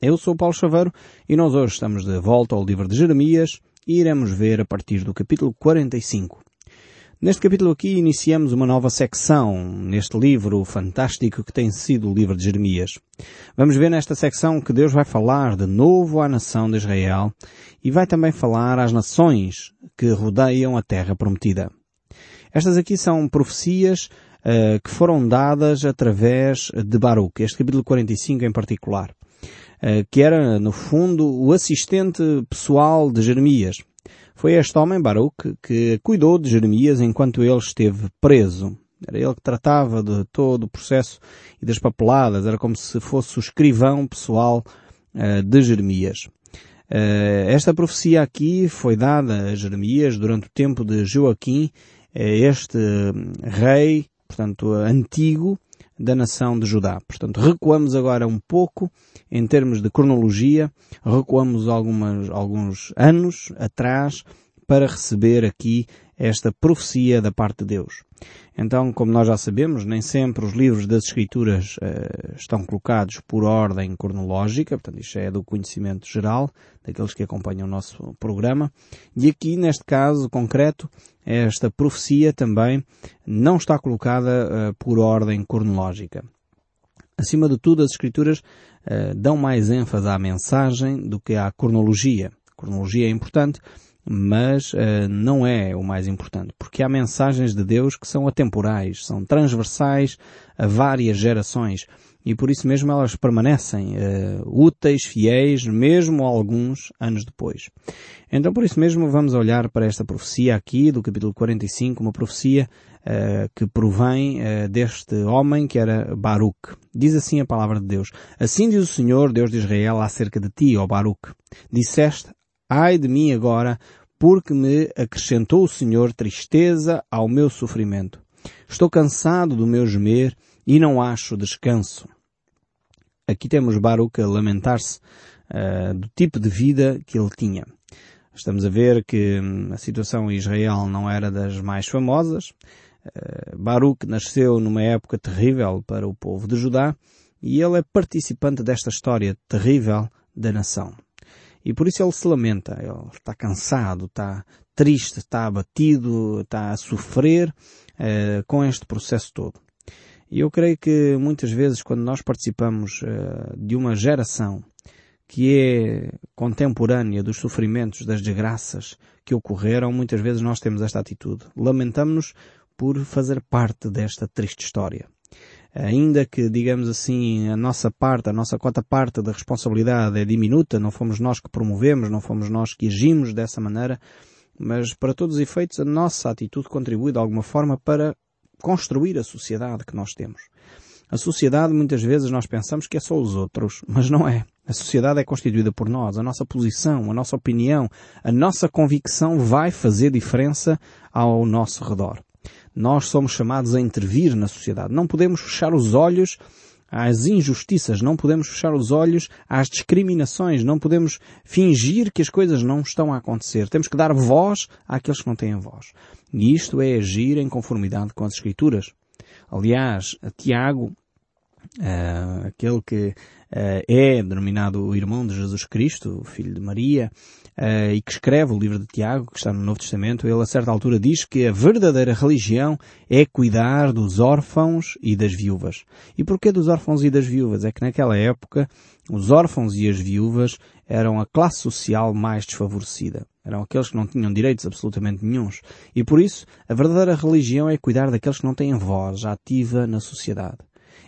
Eu sou Paulo Chaveiro e nós hoje estamos de volta ao livro de Jeremias e iremos ver a partir do capítulo 45. Neste capítulo aqui iniciamos uma nova secção neste livro fantástico que tem sido o livro de Jeremias. Vamos ver nesta secção que Deus vai falar de novo à nação de Israel e vai também falar às nações que rodeiam a terra prometida. Estas aqui são profecias uh, que foram dadas através de Baruch, este capítulo 45 em particular, que era, no fundo, o assistente pessoal de Jeremias. Foi este homem, Baruch, que cuidou de Jeremias enquanto ele esteve preso. Era ele que tratava de todo o processo e das papeladas. Era como se fosse o escrivão pessoal uh, de Jeremias. Uh, esta profecia aqui foi dada a Jeremias durante o tempo de Joaquim, este rei, portanto, antigo da nação de Judá. Portanto, recuamos agora um pouco em termos de cronologia, recuamos algumas, alguns anos atrás para receber aqui esta profecia da parte de Deus. Então, como nós já sabemos, nem sempre os livros das Escrituras uh, estão colocados por ordem cronológica, portanto, isto é do conhecimento geral, daqueles que acompanham o nosso programa. E aqui, neste caso concreto, esta profecia também não está colocada uh, por ordem cronológica. Acima de tudo, as Escrituras uh, dão mais ênfase à mensagem do que à cronologia. A cronologia é importante, mas uh, não é o mais importante, porque há mensagens de Deus que são atemporais, são transversais a várias gerações e por isso mesmo elas permanecem uh, úteis, fiéis, mesmo alguns anos depois. Então por isso mesmo vamos olhar para esta profecia aqui do capítulo 45, uma profecia uh, que provém deste homem que era Baruch. Diz assim a palavra de Deus. Assim diz o Senhor, Deus de Israel, acerca de ti, ó Baruch. Disseste, ai de mim agora, porque me acrescentou o Senhor tristeza ao meu sofrimento. Estou cansado do meu gemer e não acho descanso. Aqui temos Baruch a lamentar-se uh, do tipo de vida que ele tinha. Estamos a ver que hum, a situação em Israel não era das mais famosas. Uh, Baruch nasceu numa época terrível para o povo de Judá e ele é participante desta história terrível da nação. E por isso ele se lamenta, ele está cansado, está triste, está abatido, está a sofrer uh, com este processo todo. E eu creio que muitas vezes quando nós participamos uh, de uma geração que é contemporânea dos sofrimentos, das desgraças que ocorreram, muitas vezes nós temos esta atitude. Lamentamos-nos por fazer parte desta triste história ainda que, digamos assim, a nossa parte, a nossa cota parte da responsabilidade é diminuta, não fomos nós que promovemos, não fomos nós que agimos dessa maneira, mas para todos os efeitos a nossa atitude contribui de alguma forma para construir a sociedade que nós temos. A sociedade muitas vezes nós pensamos que é só os outros, mas não é. A sociedade é constituída por nós, a nossa posição, a nossa opinião, a nossa convicção vai fazer diferença ao nosso redor. Nós somos chamados a intervir na sociedade. Não podemos fechar os olhos às injustiças, não podemos fechar os olhos às discriminações, não podemos fingir que as coisas não estão a acontecer. Temos que dar voz àqueles que não têm voz. E isto é agir em conformidade com as Escrituras. Aliás, Tiago, uh, aquele que uh, é denominado o irmão de Jesus Cristo, o filho de Maria, uh, e que escreve o livro de Tiago, que está no Novo Testamento, ele a certa altura diz que a verdadeira religião é cuidar dos órfãos e das viúvas. E porquê dos órfãos e das viúvas? É que naquela época os órfãos e as viúvas eram a classe social mais desfavorecida. Eram aqueles que não tinham direitos absolutamente nenhums. E por isso, a verdadeira religião é cuidar daqueles que não têm voz ativa na sociedade.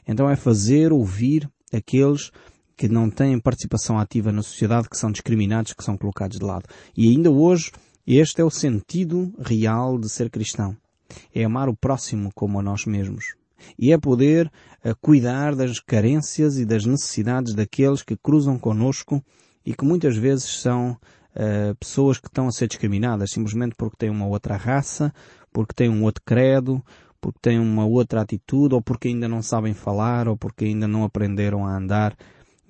Então é fazer ouvir aqueles que não têm participação ativa na sociedade, que são discriminados, que são colocados de lado. E ainda hoje, este é o sentido real de ser cristão. É amar o próximo como a nós mesmos. E é poder uh, cuidar das carências e das necessidades daqueles que cruzam conosco e que muitas vezes são uh, pessoas que estão a ser discriminadas simplesmente porque têm uma outra raça, porque têm um outro credo, porque têm uma outra atitude, ou porque ainda não sabem falar, ou porque ainda não aprenderam a andar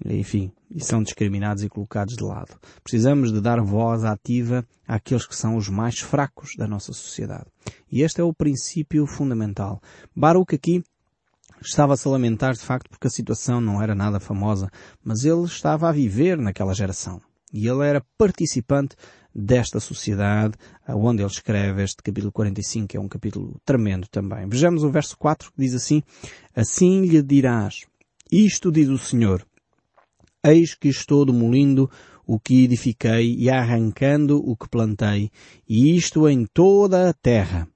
enfim, e são discriminados e colocados de lado. Precisamos de dar voz ativa àqueles que são os mais fracos da nossa sociedade. E este é o princípio fundamental. Baruch aqui estava-se a lamentar de facto porque a situação não era nada famosa, mas ele estava a viver naquela geração. E ele era participante desta sociedade, onde ele escreve este capítulo 45, que é um capítulo tremendo também. Vejamos o verso 4 que diz assim, Assim lhe dirás, isto diz o Senhor, eis que estou demolindo o que edifiquei e arrancando o que plantei, e isto em toda a terra.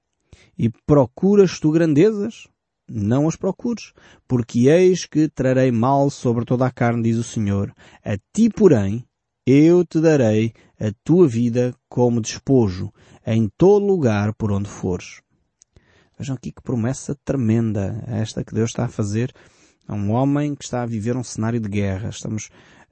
E procuras tu grandezas? Não as procures, porque eis que trarei mal sobre toda a carne, diz o Senhor. A ti, porém, eu te darei a tua vida como despojo, em todo lugar por onde fores. Vejam aqui que promessa tremenda esta que Deus está a fazer a um homem que está a viver um cenário de guerra. Estamos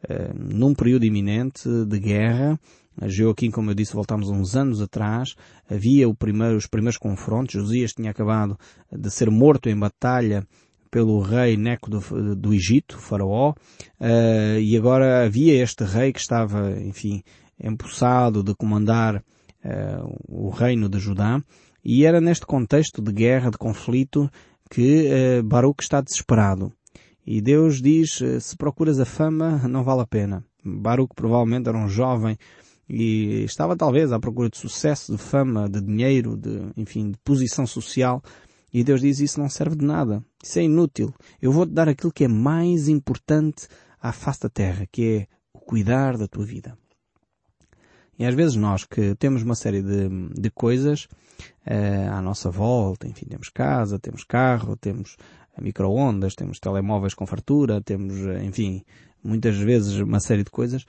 uh, num período iminente de guerra. A Joaquim, como eu disse, voltamos uns anos atrás. Havia primeiro, os primeiros confrontos. Josias tinha acabado de ser morto em batalha pelo rei Neco do, do Egito, faraó, uh, e agora havia este rei que estava, enfim, empossado de comandar uh, o reino de Judá, e era neste contexto de guerra, de conflito, que uh, Baruch está desesperado. E Deus diz, se procuras a fama, não vale a pena. Baruch provavelmente era um jovem e estava talvez à procura de sucesso, de fama, de dinheiro, de, enfim, de posição social. E Deus diz, isso não serve de nada. Isso é inútil. Eu vou-te dar aquilo que é mais importante à face da terra, que é o cuidar da tua vida. E às vezes nós que temos uma série de, de coisas uh, à nossa volta, enfim, temos casa, temos carro, temos micro-ondas, temos telemóveis com fartura, temos, eh, enfim, muitas vezes uma série de coisas,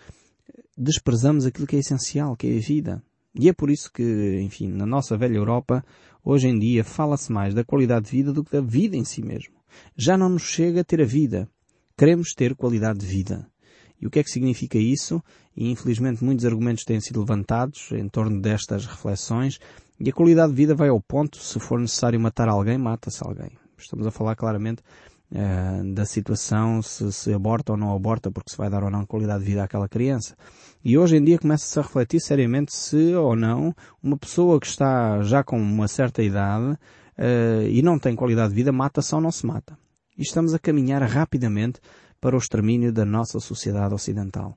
desprezamos aquilo que é essencial, que é a vida. E é por isso que, enfim, na nossa velha Europa, hoje em dia fala-se mais da qualidade de vida do que da vida em si mesmo. Já não nos chega a ter a vida. Queremos ter qualidade de vida. E o que é que significa isso? E infelizmente muitos argumentos têm sido levantados em torno destas reflexões. E a qualidade de vida vai ao ponto, se for necessário matar alguém, mata-se alguém. Estamos a falar claramente uh, da situação, se, se aborta ou não aborta, porque se vai dar ou não qualidade de vida àquela criança. E hoje em dia começa-se a refletir seriamente se ou não uma pessoa que está já com uma certa idade uh, e não tem qualidade de vida mata-se ou não se mata. E estamos a caminhar rapidamente para o extermínio da nossa sociedade ocidental.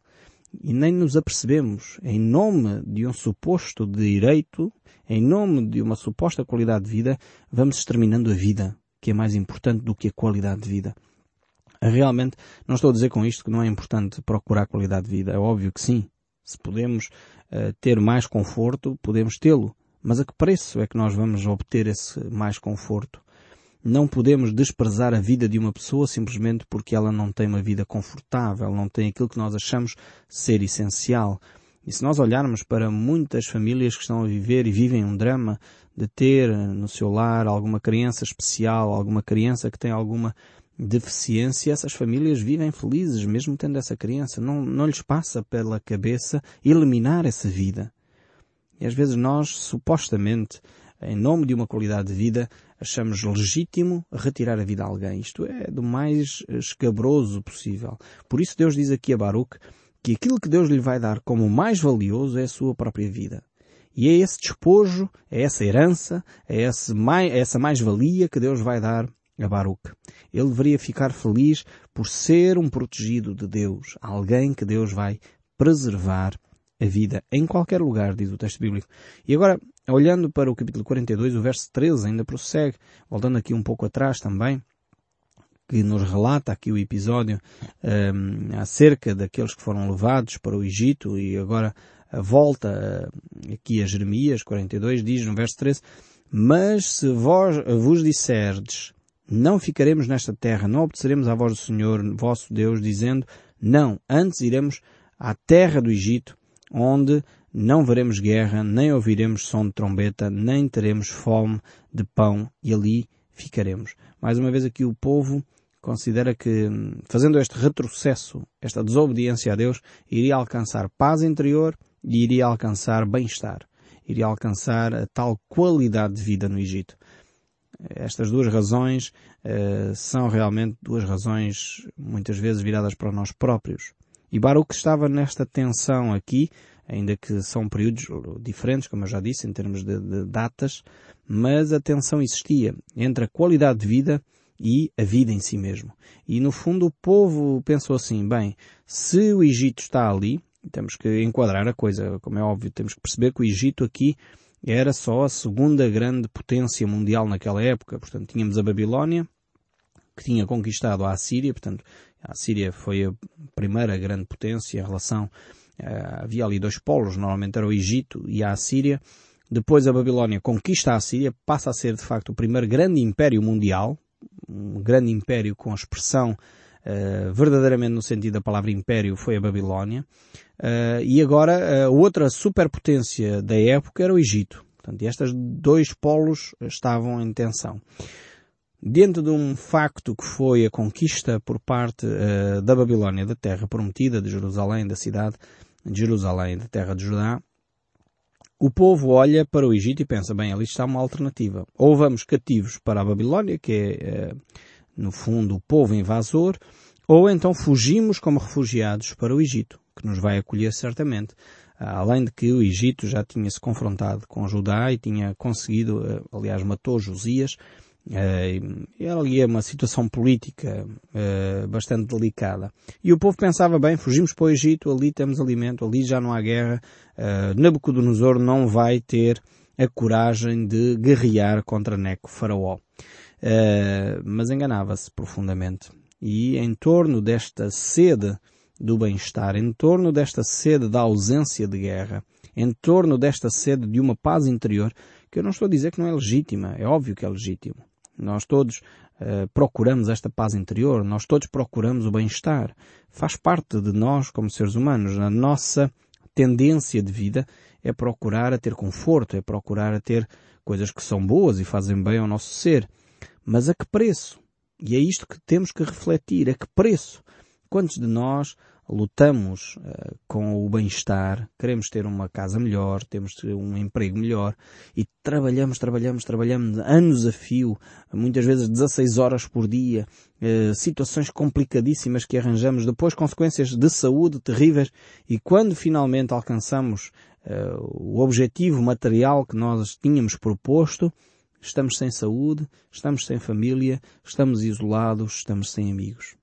E nem nos apercebemos, em nome de um suposto direito, em nome de uma suposta qualidade de vida, vamos exterminando a vida, que é mais importante do que a qualidade de vida. Realmente, não estou a dizer com isto que não é importante procurar qualidade de vida. É óbvio que sim. Se podemos uh, ter mais conforto, podemos tê-lo. Mas a que preço é que nós vamos obter esse mais conforto? Não podemos desprezar a vida de uma pessoa simplesmente porque ela não tem uma vida confortável, não tem aquilo que nós achamos ser essencial. E se nós olharmos para muitas famílias que estão a viver e vivem um drama de ter no seu lar alguma criança especial, alguma criança que tem alguma deficiência, essas famílias vivem felizes mesmo tendo essa criança. Não, não lhes passa pela cabeça eliminar essa vida. E às vezes nós, supostamente, em nome de uma qualidade de vida, achamos legítimo retirar a vida a alguém. Isto é do mais escabroso possível. Por isso Deus diz aqui a Baruch que aquilo que Deus lhe vai dar como mais valioso é a sua própria vida. E é esse despojo, é essa herança, é, esse mais, é essa mais-valia que Deus vai dar a Baruch. Ele deveria ficar feliz por ser um protegido de Deus, alguém que Deus vai preservar a vida em qualquer lugar, diz o texto bíblico. E agora, olhando para o capítulo 42, o verso 13 ainda prossegue, voltando aqui um pouco atrás também, que nos relata aqui o episódio um, acerca daqueles que foram levados para o Egito e agora volta uh, aqui a Jeremias 42 diz no verso 13 Mas se vós vos disserdes não ficaremos nesta terra, não obedeceremos à voz do Senhor, vosso Deus, dizendo não, antes iremos à terra do Egito onde não veremos guerra, nem ouviremos som de trombeta, nem teremos fome de pão e ali ficaremos. Mais uma vez aqui o povo considera que, fazendo este retrocesso, esta desobediência a Deus, iria alcançar paz interior e iria alcançar bem-estar. Iria alcançar a tal qualidade de vida no Egito. Estas duas razões uh, são realmente duas razões muitas vezes viradas para nós próprios. E Baruch estava nesta tensão aqui, ainda que são períodos diferentes, como eu já disse, em termos de, de datas, mas a tensão existia entre a qualidade de vida e a vida em si mesmo. E no fundo o povo pensou assim, bem, se o Egito está ali, temos que enquadrar a coisa, como é óbvio, temos que perceber que o Egito aqui era só a segunda grande potência mundial naquela época. Portanto, tínhamos a Babilónia, que tinha conquistado a Assíria, portanto, a Síria foi a primeira grande potência em relação. Uh, havia ali dois polos, normalmente era o Egito e a Assíria. Depois a Babilónia conquista a Síria, passa a ser de facto o primeiro grande império mundial, um grande império com expressão uh, verdadeiramente no sentido da palavra império foi a Babilónia. Uh, e agora a outra superpotência da época era o Egito. Portanto, estes dois polos estavam em tensão dentro de um facto que foi a conquista por parte uh, da Babilónia da terra prometida, de Jerusalém, da cidade de Jerusalém, da terra de Judá, o povo olha para o Egito e pensa, bem, ali está uma alternativa. Ou vamos cativos para a Babilónia, que é, uh, no fundo, o povo invasor, ou então fugimos como refugiados para o Egito, que nos vai acolher certamente. Além de que o Egito já tinha se confrontado com Judá e tinha conseguido, uh, aliás, matou Josias, Uh, ali é uma situação política uh, bastante delicada. E o povo pensava bem, fugimos para o Egito, ali temos alimento, ali já não há guerra, uh, Nabucodonosor não vai ter a coragem de guerrear contra Neco, faraó. Mas enganava-se profundamente. E em torno desta sede do bem-estar, em torno desta sede da ausência de guerra, em torno desta sede de uma paz interior, que eu não estou a dizer que não é legítima, é óbvio que é legítimo. Nós todos uh, procuramos esta paz interior, nós todos procuramos o bem-estar. Faz parte de nós como seres humanos. A nossa tendência de vida é procurar a ter conforto, é procurar a ter coisas que são boas e fazem bem ao nosso ser. Mas a que preço? E é isto que temos que refletir. A que preço? Quantos de nós lutamos uh, com o bem-estar, queremos ter uma casa melhor, temos um emprego melhor e trabalhamos, trabalhamos, trabalhamos anos a fio, muitas vezes 16 horas por dia, uh, situações complicadíssimas que arranjamos, depois consequências de saúde terríveis e quando finalmente alcançamos uh, o objetivo material que nós tínhamos proposto, estamos sem saúde, estamos sem família, estamos isolados, estamos sem amigos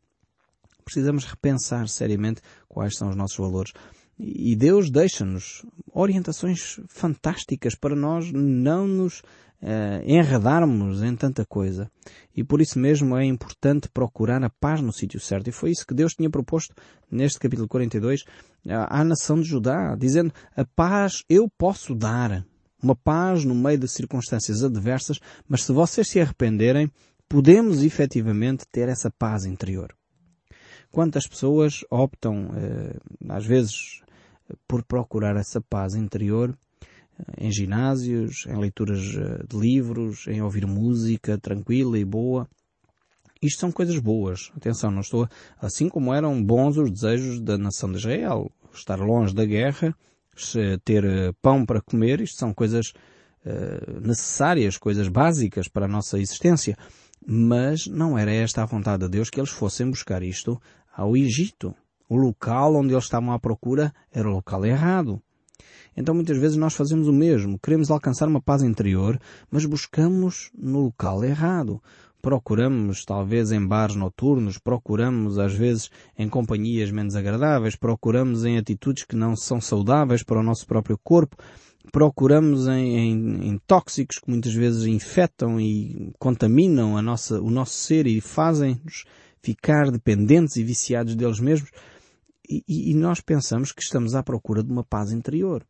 precisamos repensar seriamente quais são os nossos valores. E Deus deixa-nos orientações fantásticas para nós não nos uh, enredarmos em tanta coisa. E por isso mesmo é importante procurar a paz no sítio certo. E foi isso que Deus tinha proposto neste capítulo 42 à, nação de Judá, dizendo a paz eu posso dar. Uma paz no meio de circunstâncias adversas, mas se vocês se arrependerem, podemos efetivamente ter essa paz interior. Quantas pessoas optam, eh, às vezes, por procurar essa paz interior eh, em ginásios, em leituras eh, de livros, em ouvir música tranquila e boa. Isto são coisas boas. Atenção, não estou, assim como eram bons os desejos da nação de Israel. Estar longe da guerra, ter pão para comer, isto são coisas necessárias, coisas básicas para a nossa existência. Mas não era esta a vontade de Deus que eles fossem buscar isto ao Egito. O local onde eles estavam à procura era o local errado. Então muitas vezes nós fazemos o mesmo. Queremos alcançar uma paz interior, mas buscamos no local errado. Procuramos talvez em bares noturnos, procuramos às vezes em companhias menos agradáveis, procuramos em atitudes que não são saudáveis para o nosso próprio corpo, procuramos em, em, em tóxicos que muitas vezes infectam e contaminam a nossa, o nosso ser e fazem-nos ficar dependentes e viciados deles mesmos. E, e, nós pensamos que estamos à procura de uma paz interior.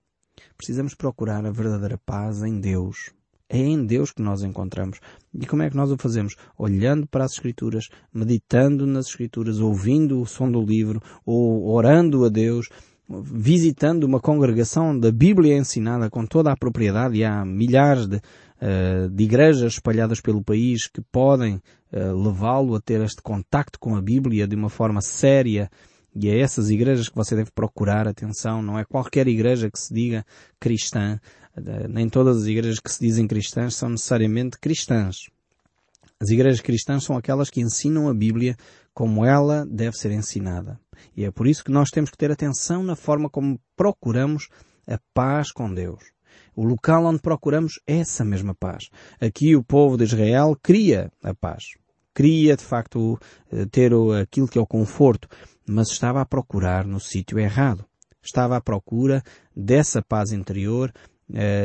Precisamos procurar a verdadeira paz em Deus. É em Deus que nós encontramos. E como é que nós o fazemos? Olhando para as Escrituras, meditando nas Escrituras, ouvindo o som do livro, ou orando a Deus, visitando uma congregação da Bíblia ensinada com toda a propriedade, e há milhares de, uh, de igrejas espalhadas pelo país que podem uh, levá-lo a ter este contacto com a Bíblia de uma forma séria, e é essas igrejas que você deve procurar atenção, não é qualquer igreja que se diga cristã, uh, nem todas as igrejas que se dizem cristãs são necessariamente cristãs. As igrejas cristãs são aquelas que ensinam a Bíblia como ela deve ser ensinada. E é por isso que nós temos que ter atenção na forma como procuramos a paz com Deus. O local onde procuramos essa mesma paz. Aqui o povo de Israel cria a paz. Queria de facto ter aquilo que é o conforto, mas estava a procurar no sítio errado. Estava à procura dessa paz interior,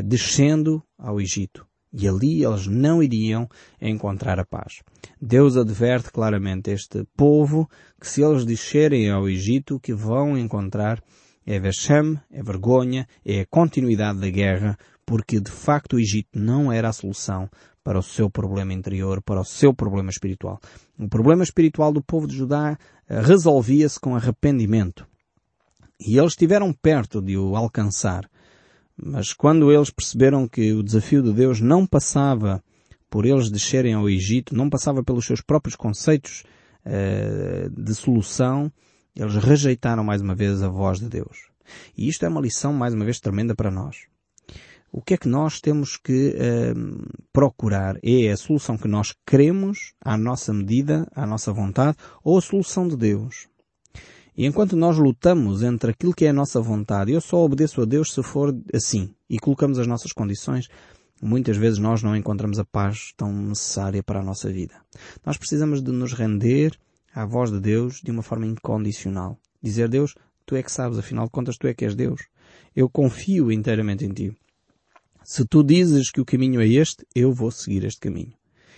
descendo ao Egito. E ali eles não iriam encontrar a paz. Deus adverte claramente este povo que se eles descerem ao Egito, que vão encontrar é vexame, é vergonha, é a continuidade da guerra, porque de facto o Egito não era a solução para o seu problema interior, para o seu problema espiritual. O problema espiritual do povo de Judá eh, resolvia-se com arrependimento. E eles estiveram perto de o alcançar. Mas quando eles perceberam que o desafio de Deus não passava por eles descerem ao Egito, não passava pelos seus próprios conceitos uh, de solução, eles rejeitaram mais uma vez a voz de Deus. E isto é uma lição mais uma vez tremenda para nós. O que é que nós temos que uh, procurar? É a solução que nós queremos, à nossa medida, à nossa vontade, ou a solução de Deus? E enquanto nós lutamos entre aquilo que é a nossa vontade, eu só obedeço a Deus se for assim, e colocamos as nossas condições, muitas vezes nós não encontramos a paz tão necessária para a nossa vida. Nós precisamos de nos render à voz de Deus de uma forma incondicional. Dizer, Deus, tu é que sabes, afinal de contas tu é que és Deus. Eu confio inteiramente em ti. Se tu dizes que o caminho é este, eu vou seguir este caminho.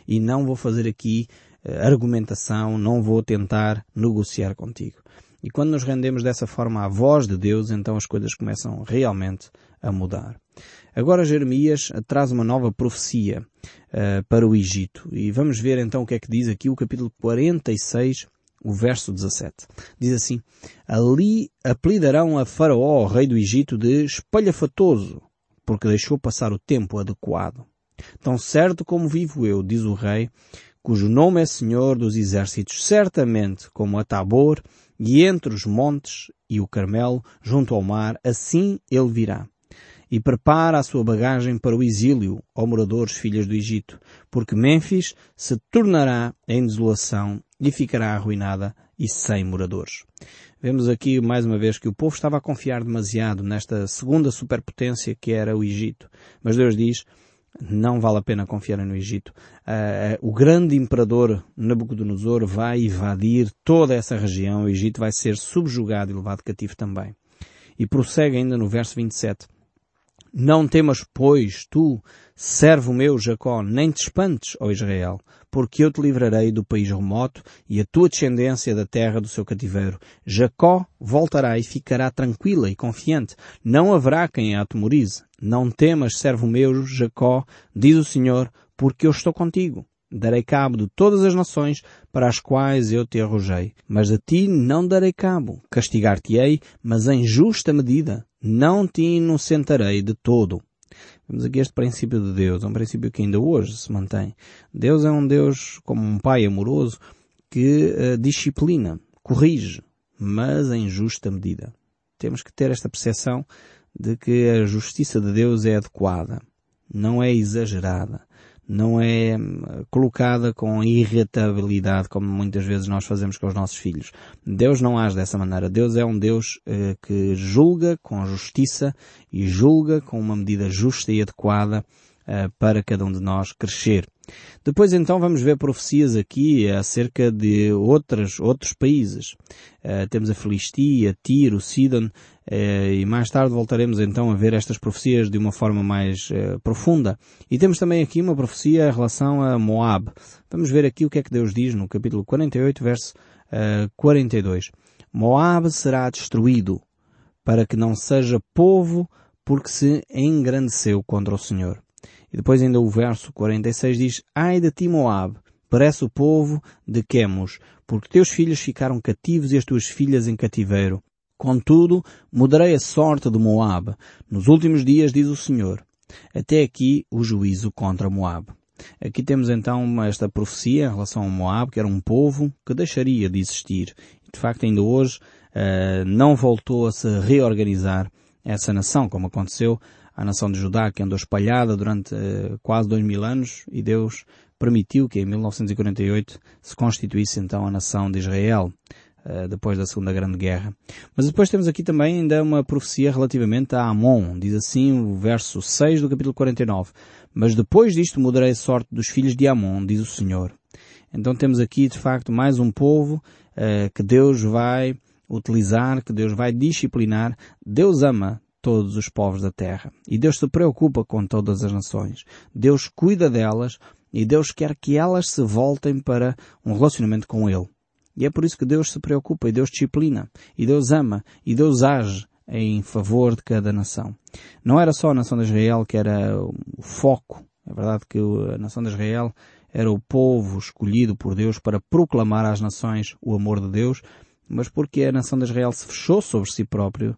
E não vou fazer aqui uh, argumentação, não vou tentar negociar contigo. E quando nos rendemos dessa forma à voz de Deus, então as coisas começam realmente a mudar. Agora Jeremias traz uma nova profecia uh, para o Egito. E vamos ver então o que é que diz aqui o capítulo 46, o verso 17. Diz assim, Ali apelidarão a Faraó, rei do Egito, de espalhafatoso, porque deixou passar o tempo adequado. Tão certo como vivo eu, diz o rei, cujo nome é Senhor dos Exércitos, certamente como a Tabor, e entre os montes e o Carmelo, junto ao mar, assim ele virá. E prepara a sua bagagem para o exílio, ó moradores filhas do Egito, porque Mênfis se tornará em desolação e ficará arruinada e sem moradores. Vemos aqui mais uma vez que o povo estava a confiar demasiado nesta segunda superpotência que era o Egito. Mas Deus diz, não vale a pena confiar no Egito. Uh, o grande imperador Nabucodonosor vai invadir toda essa região. O Egito vai ser subjugado e levado cativo também. E prossegue ainda no verso 27. Não temas, pois, tu, servo meu Jacó, nem te espantes, ó Israel, porque eu te livrarei do país remoto e a tua descendência da terra do seu cativeiro. Jacó voltará e ficará tranquila e confiante. Não haverá quem a atemorize. Não temas, servo meu Jacó, diz o Senhor, porque eu estou contigo. Darei cabo de todas as nações para as quais eu te arrojei. Mas a ti não darei cabo. Castigar-te-ei, mas em justa medida. Não te inocentarei de todo. Vemos aqui este princípio de Deus, é um princípio que ainda hoje se mantém. Deus é um Deus como um pai amoroso que uh, disciplina, corrige, mas em justa medida. Temos que ter esta percepção de que a justiça de Deus é adequada, não é exagerada não é hum, colocada com irritabilidade, como muitas vezes nós fazemos com os nossos filhos. Deus não age dessa maneira. Deus é um Deus eh, que julga com justiça e julga com uma medida justa e adequada para cada um de nós crescer. Depois então vamos ver profecias aqui acerca de outras, outros países. Uh, temos a Filistia, Tiro, Sidon, uh, e mais tarde voltaremos então a ver estas profecias de uma forma mais uh, profunda. E temos também aqui uma profecia em relação a Moab. Vamos ver aqui o que é que Deus diz no capítulo 48, verso 42. Moab será destruído para que não seja povo porque se engrandeceu contra o Senhor. E depois ainda o verso 46 diz, Ai de ti Moab, parece o povo de Quemos, porque teus filhos ficaram cativos e as tuas filhas em cativeiro. Contudo, mudarei a sorte de Moab. Nos últimos dias, diz o Senhor. Até aqui o juízo contra Moab. Aqui temos então esta profecia em relação a Moab, que era um povo que deixaria de existir. De facto, ainda hoje uh, não voltou a se reorganizar essa nação, como aconteceu a nação de Judá que andou espalhada durante uh, quase dois mil anos e Deus permitiu que em 1948 se constituísse então a nação de Israel uh, depois da Segunda Grande Guerra. Mas depois temos aqui também ainda uma profecia relativamente a Amon. Diz assim o verso 6 do capítulo 49. Mas depois disto mudarei a sorte dos filhos de Amon, diz o Senhor. Então temos aqui de facto mais um povo uh, que Deus vai utilizar, que Deus vai disciplinar. Deus ama todos os povos da terra e Deus se preocupa com todas as nações. Deus cuida delas e Deus quer que elas se voltem para um relacionamento com Ele. E é por isso que Deus se preocupa e Deus disciplina e Deus ama e Deus age em favor de cada nação. Não era só a nação de Israel que era o foco. É verdade que a nação de Israel era o povo escolhido por Deus para proclamar às nações o amor de Deus, mas porque a nação de Israel se fechou sobre si próprio,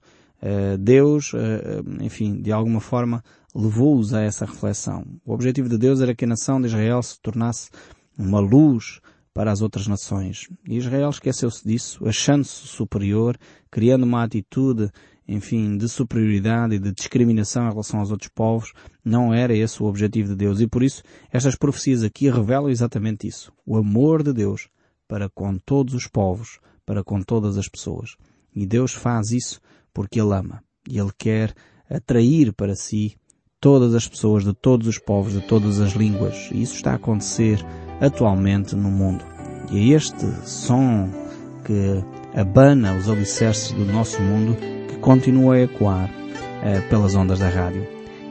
Deus, eh, enfim, de alguma forma levou-os a essa reflexão. O objetivo de Deus era que a nação de Israel se tornasse uma luz para as outras nações. E Israel esqueceu-se disso, achando-se superior, criando uma atitude, enfim, de superioridade e de discriminação em relação aos outros povos. Não era esse o objetivo de Deus. E por isso, estas profecias aqui revelam exatamente isso. O amor de Deus para com todos os povos, para com todas as pessoas. E Deus faz isso porque Ele ama. E Ele quer atrair para si todas as pessoas de todos os povos, de todas as línguas. E isso está a acontecer atualmente no mundo. E é este som que abana os alicerces do nosso mundo que continua a ecoar eh, pelas ondas da rádio.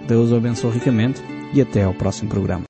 Deus o abençoe ricamente e até ao próximo programa.